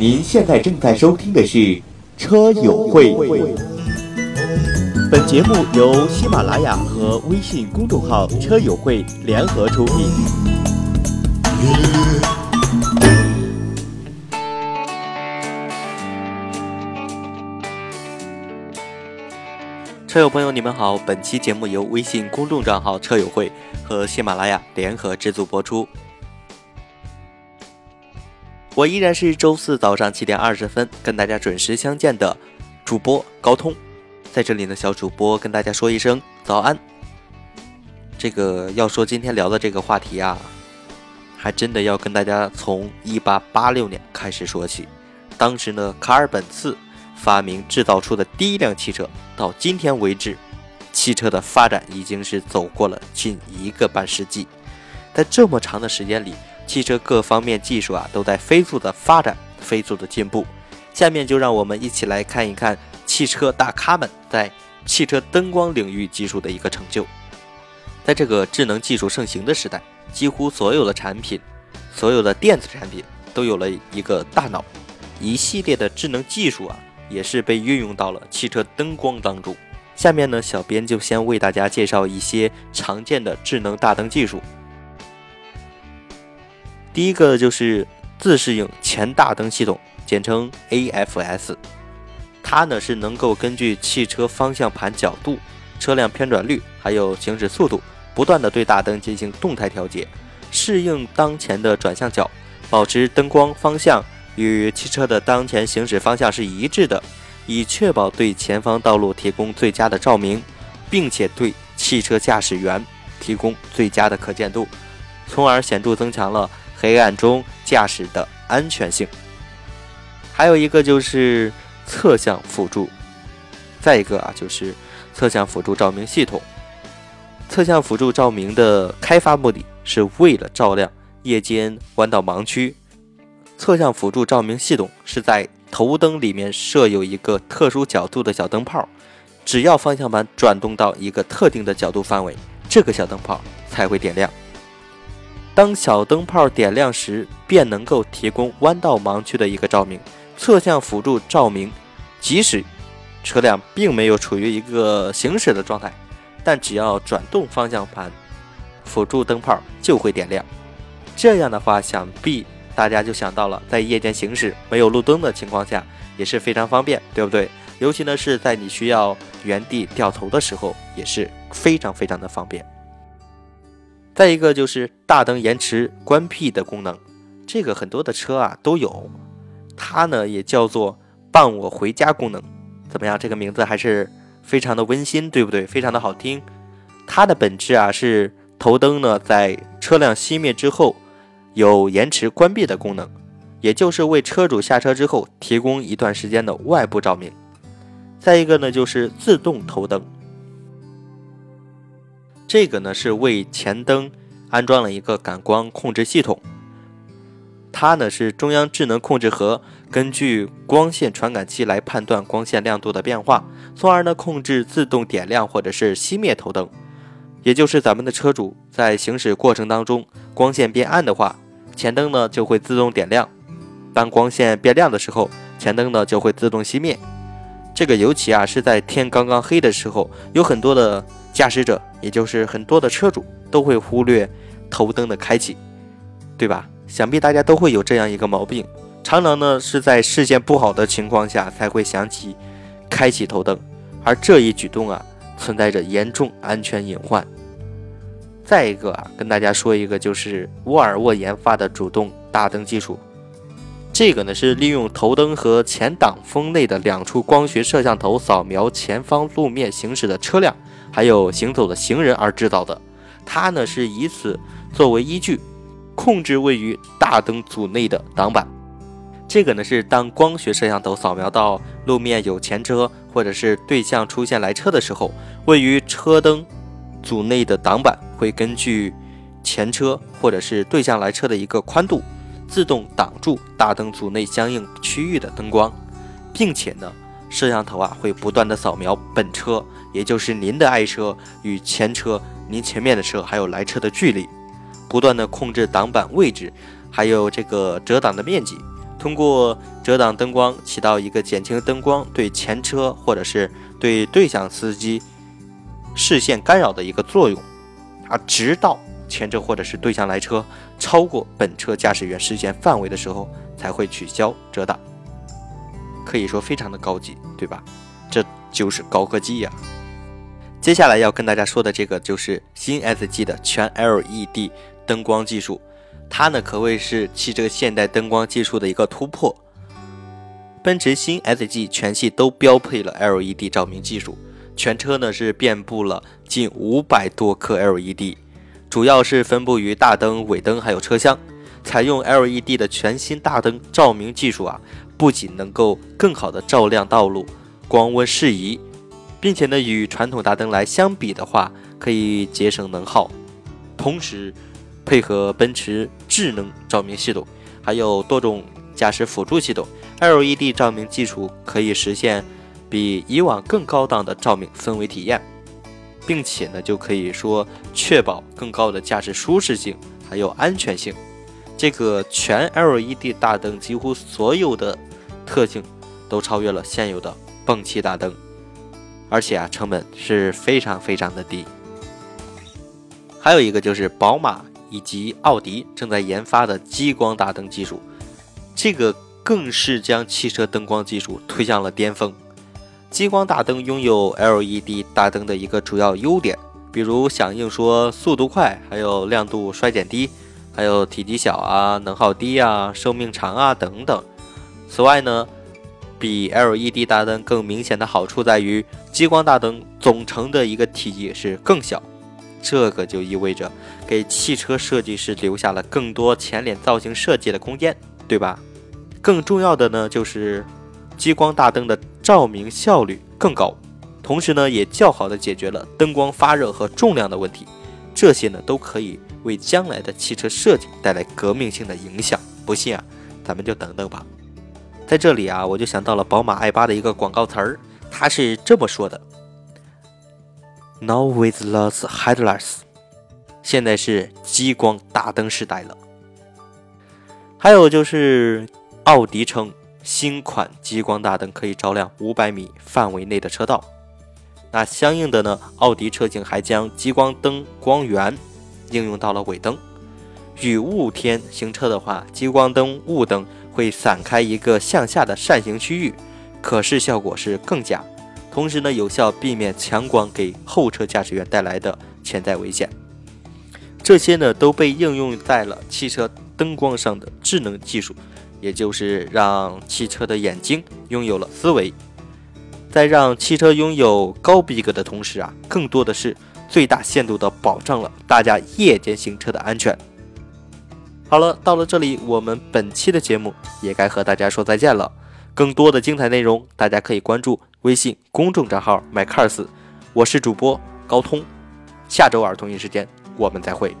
您现在正在收听的是《车友会》。本节目由喜马拉雅和微信公众号“车友会”联合出品。车友朋友，你们好！本期节目由微信公众账号“车友会”和喜马拉雅联合制作播出。我依然是周四早上七点二十分跟大家准时相见的主播高通，在这里呢，小主播跟大家说一声早安。这个要说今天聊的这个话题啊，还真的要跟大家从一八八六年开始说起。当时呢，卡尔本茨。发明制造出的第一辆汽车，到今天为止，汽车的发展已经是走过了近一个半世纪。在这么长的时间里，汽车各方面技术啊都在飞速的发展、飞速的进步。下面就让我们一起来看一看汽车大咖们在汽车灯光领域技术的一个成就。在这个智能技术盛行的时代，几乎所有的产品、所有的电子产品都有了一个大脑，一系列的智能技术啊。也是被运用到了汽车灯光当中。下面呢，小编就先为大家介绍一些常见的智能大灯技术。第一个就是自适应前大灯系统，简称 AFS。它呢是能够根据汽车方向盘角度、车辆偏转率，还有行驶速度，不断的对大灯进行动态调节，适应当前的转向角，保持灯光方向。与汽车的当前行驶方向是一致的，以确保对前方道路提供最佳的照明，并且对汽车驾驶员提供最佳的可见度，从而显著增强了黑暗中驾驶的安全性。还有一个就是侧向辅助，再一个啊就是侧向辅助照明系统。侧向辅助照明的开发目的是为了照亮夜间弯道盲区。侧向辅助照明系统是在头灯里面设有一个特殊角度的小灯泡，只要方向盘转动到一个特定的角度范围，这个小灯泡才会点亮。当小灯泡点亮时，便能够提供弯道盲区的一个照明。侧向辅助照明，即使车辆并没有处于一个行驶的状态，但只要转动方向盘，辅助灯泡就会点亮。这样的话，想必。大家就想到了，在夜间行驶没有路灯的情况下，也是非常方便，对不对？尤其呢是在你需要原地掉头的时候，也是非常非常的方便。再一个就是大灯延迟关闭的功能，这个很多的车啊都有，它呢也叫做伴我回家功能。怎么样？这个名字还是非常的温馨，对不对？非常的好听。它的本质啊是头灯呢在车辆熄灭之后。有延迟关闭的功能，也就是为车主下车之后提供一段时间的外部照明。再一个呢，就是自动头灯，这个呢是为前灯安装了一个感光控制系统，它呢是中央智能控制盒根据光线传感器来判断光线亮度的变化，从而呢控制自动点亮或者是熄灭头灯。也就是咱们的车主在行驶过程当中，光线变暗的话，前灯呢就会自动点亮；当光线变亮的时候，前灯呢就会自动熄灭。这个尤其啊是在天刚刚黑的时候，有很多的驾驶者，也就是很多的车主都会忽略头灯的开启，对吧？想必大家都会有这样一个毛病，常常呢是在视线不好的情况下才会想起开启头灯，而这一举动啊。存在着严重安全隐患。再一个啊，跟大家说一个，就是沃尔沃研发的主动大灯技术。这个呢是利用头灯和前挡风内的两处光学摄像头扫描前方路面行驶的车辆，还有行走的行人而制造的。它呢是以此作为依据，控制位于大灯组内的挡板。这个呢是当光学摄像头扫描到路面有前车或者是对向出现来车的时候，位于车灯组内的挡板会根据前车或者是对向来车的一个宽度，自动挡住大灯组内相应区域的灯光，并且呢，摄像头啊会不断的扫描本车，也就是您的爱车与前车、您前面的车还有来车的距离，不断的控制挡板位置，还有这个遮挡的面积。通过遮挡灯光起到一个减轻灯光对前车或者是对对向司机视线干扰的一个作用啊，直到前车或者是对向来车超过本车驾驶员视线范围的时候才会取消遮挡。可以说非常的高级，对吧？这就是高科技呀。接下来要跟大家说的这个就是新 S G 的全 LED 灯光技术，它呢可谓是汽车现代灯光技术的一个突破。奔驰新 S G 全系都标配了 LED 照明技术，全车呢是遍布了近五百多颗 LED，主要是分布于大灯、尾灯还有车厢。采用 LED 的全新大灯照明技术啊，不仅能够更好的照亮道路，光温适宜。并且呢，与传统大灯来相比的话，可以节省能耗，同时配合奔驰智能照明系统，还有多种驾驶辅助系统，LED 照明技术可以实现比以往更高档的照明氛围体验，并且呢，就可以说确保更高的驾驶舒适性还有安全性。这个全 LED 大灯几乎所有的特性都超越了现有的泵气大灯。而且啊，成本是非常非常的低。还有一个就是宝马以及奥迪正在研发的激光大灯技术，这个更是将汽车灯光技术推向了巅峰。激光大灯拥有 LED 大灯的一个主要优点，比如响应说速度快，还有亮度衰减低，还有体积小啊，能耗低啊，寿命长啊等等。此外呢，比 LED 大灯更明显的好处在于。激光大灯总成的一个体积是更小，这个就意味着给汽车设计师留下了更多前脸造型设计的空间，对吧？更重要的呢，就是激光大灯的照明效率更高，同时呢，也较好的解决了灯光发热和重量的问题。这些呢，都可以为将来的汽车设计带来革命性的影响。不信啊，咱们就等等吧。在这里啊，我就想到了宝马 i 八的一个广告词儿。它是这么说的：“Now with those headlights，现在是激光大灯时代了。”还有就是，奥迪称新款激光大灯可以照亮五百米范围内的车道。那相应的呢，奥迪车型还将激光灯光源应用到了尾灯。雨雾天行车的话，激光灯雾灯会散开一个向下的扇形区域。可视效果是更佳，同时呢，有效避免强光给后车驾驶员带来的潜在危险。这些呢，都被应用在了汽车灯光上的智能技术，也就是让汽车的眼睛拥有了思维，在让汽车拥有高逼格的同时啊，更多的是最大限度的保障了大家夜间行车的安全。好了，到了这里，我们本期的节目也该和大家说再见了。更多的精彩内容，大家可以关注微信公众账号 mycars，我是主播高通，下周二同一时间我们再会。